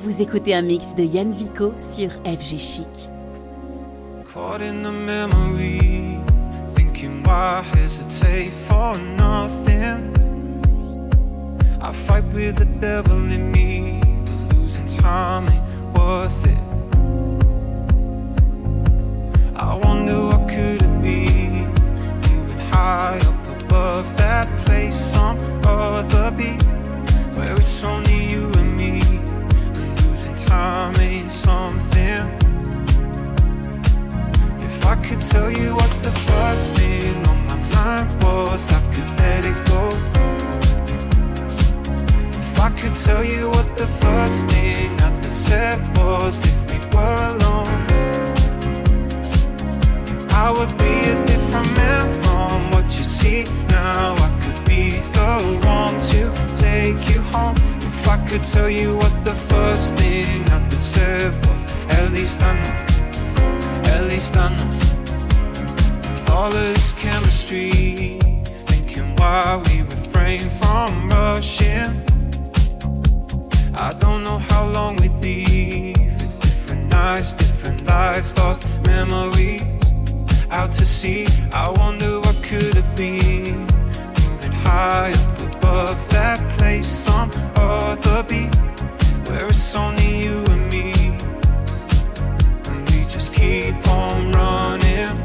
Vous écoutez un mix de Yann Vico sur FG Chic. Caught in the memory, thinking why hesitate for nothing. I fight with the devil in me, losing time ain't worth it. I wonder what could it be, moving high up above that place, some other beat, where it's only you and me, and losing time ain't something. If I could tell you what the first thing on my mind was, I could let it go. If I could tell you what the first thing they said was, if we were alone, I would be a different man from what you see now. I could be the one to take you home. I could tell you what the first thing that they said was, at least I know, at least I know. With all of this chemistry, thinking why we refrain from rushing. I don't know how long we leave. Different nights, different lights, lost memories. Out to sea, I wonder what could it be. Moving high up above that place, some other beat, where it's only you and me. And we just keep on running.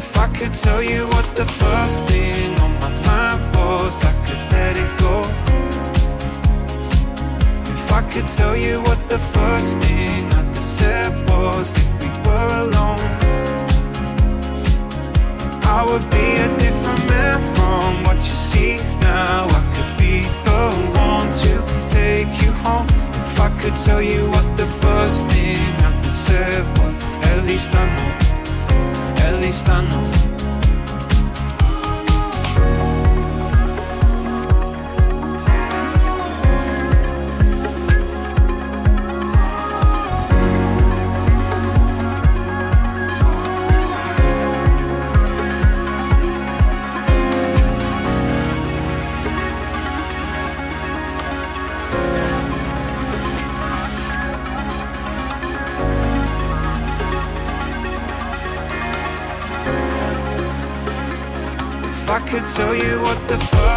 If I could tell you what the first thing on my mind was, I could let it go. If I could tell you what the first thing they said was, if we were alone, I would be a different man from what you see now. I be the one to take you home. If I could tell you what the first thing I said was, at least I know, at least I know. Could tell you what the first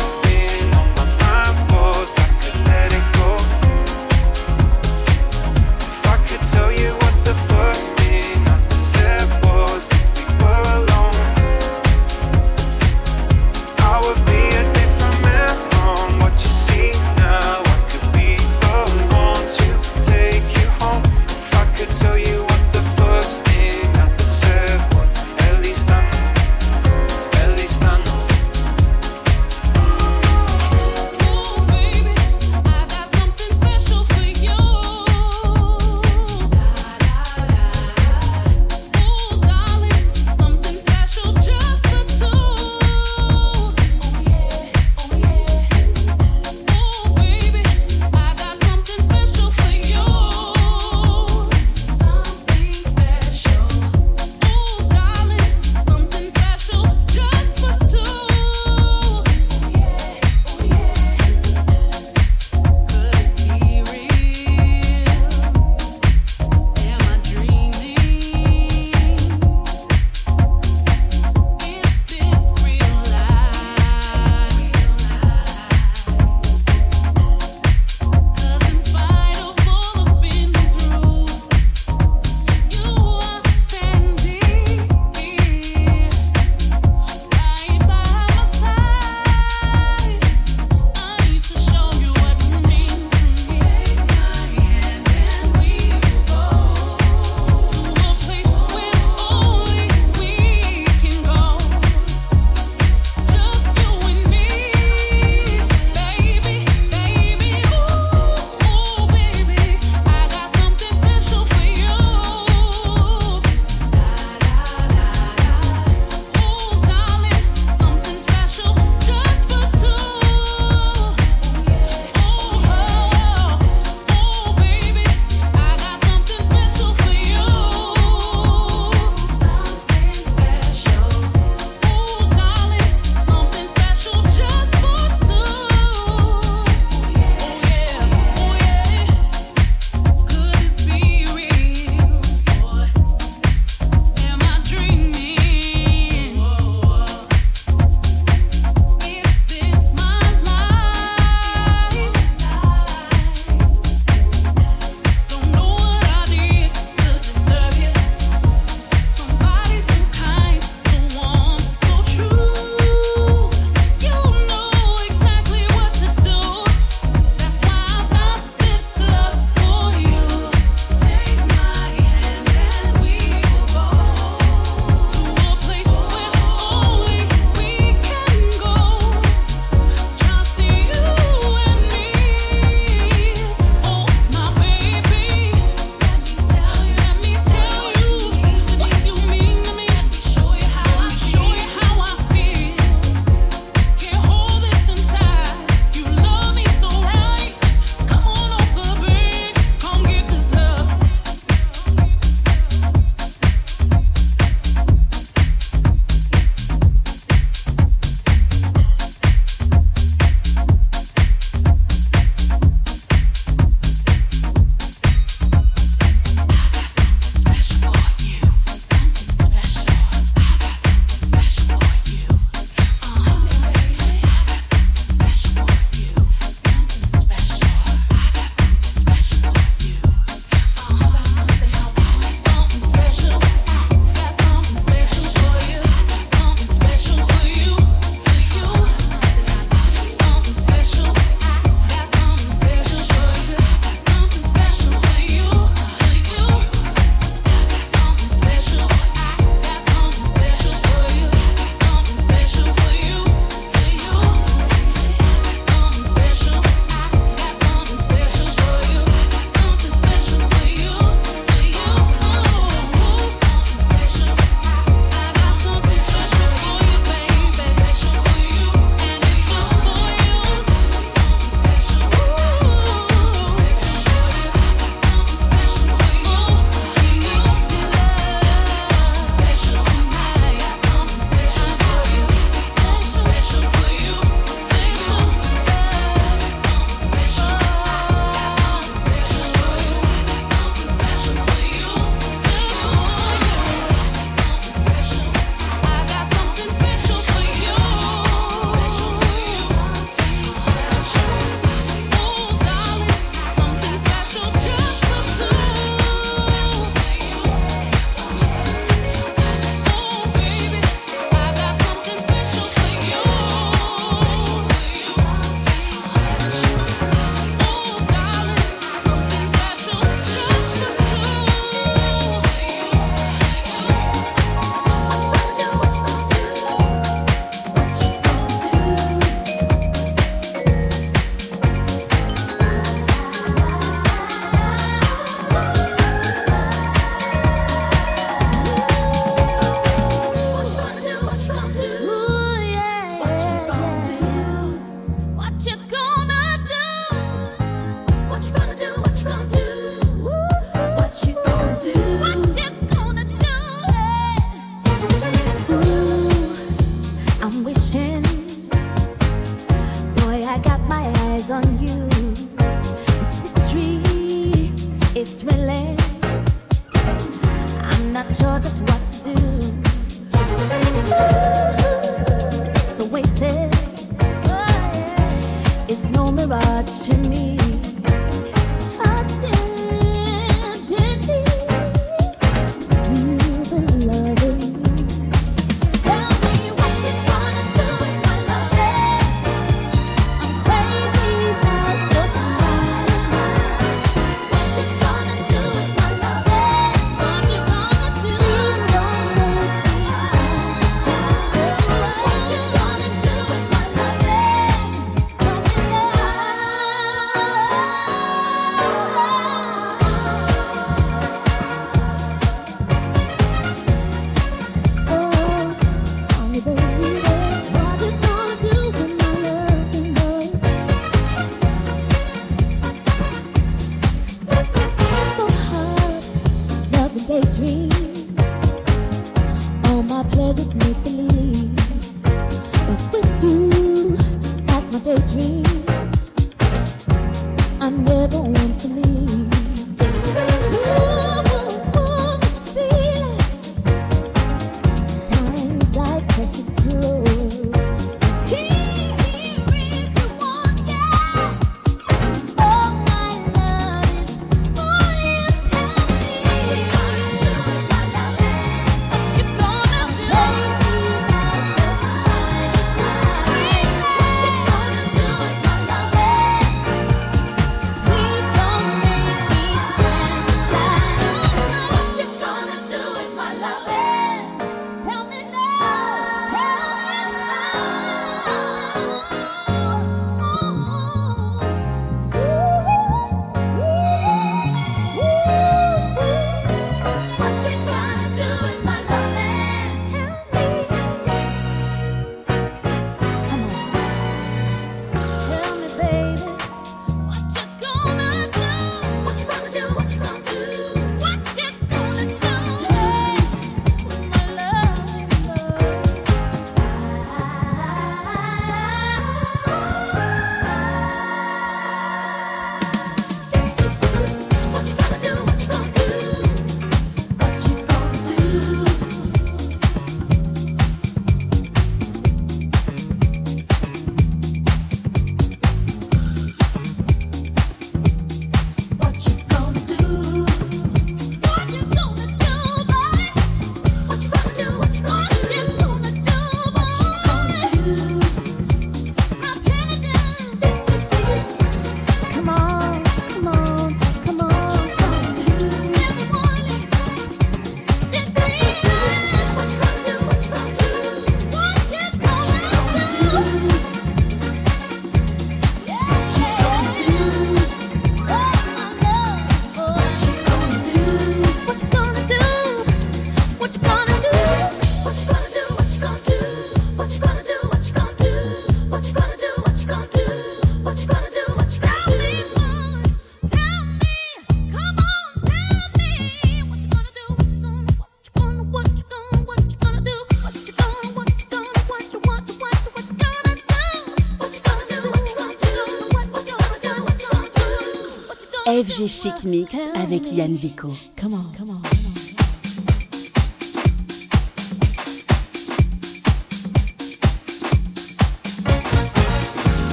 Chic Mix avec Yann Vico. Come.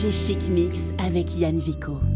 FG Chic Mix avec Yann Vico.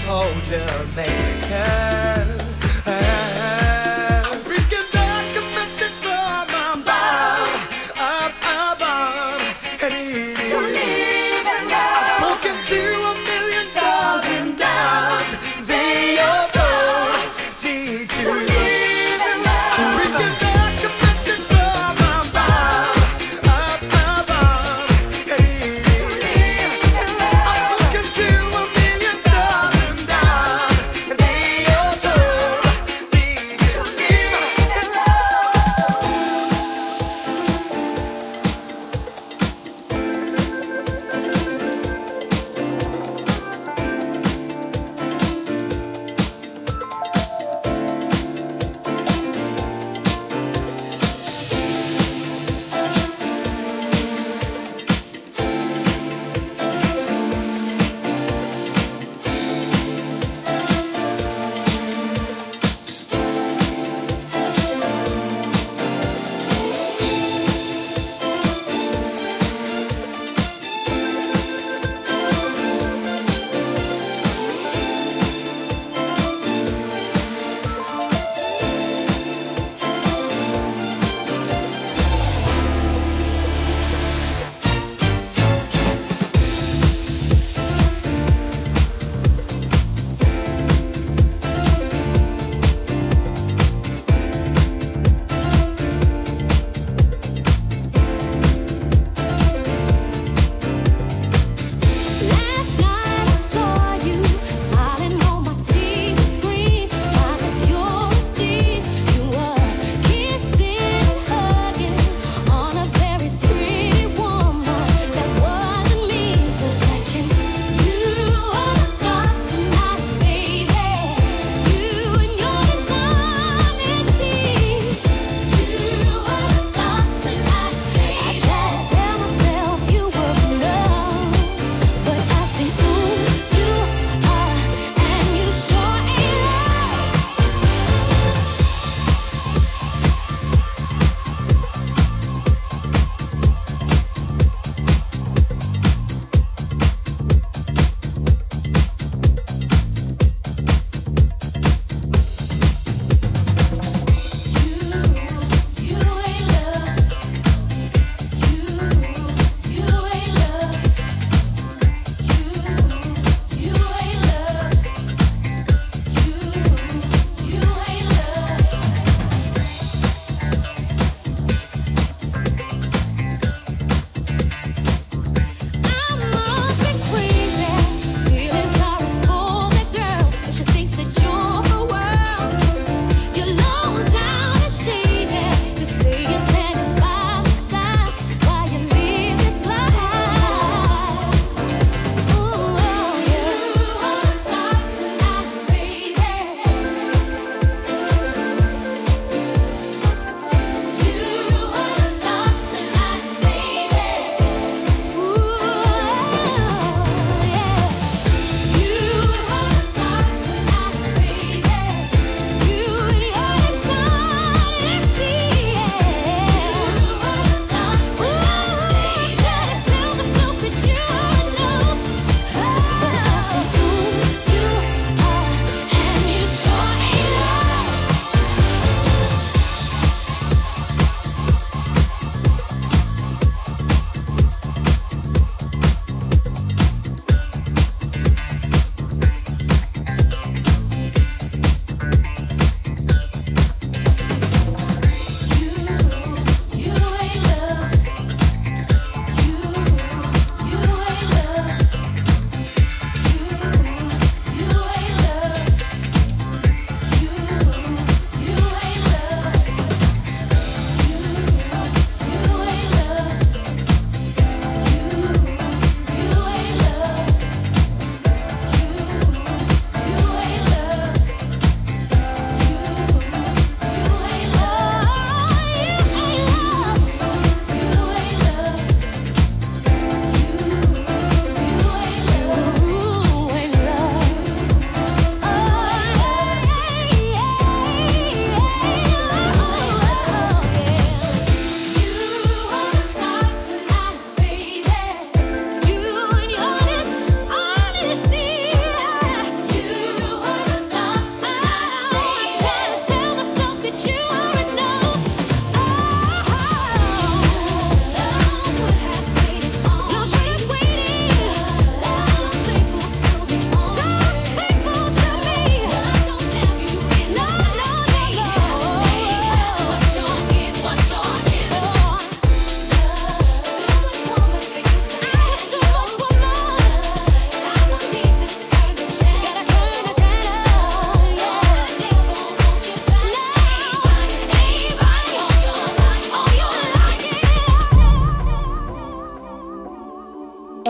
Told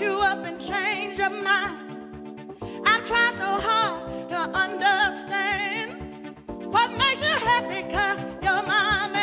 you up and change your mind. I've tried so hard to understand what makes you happy, cause you're mine.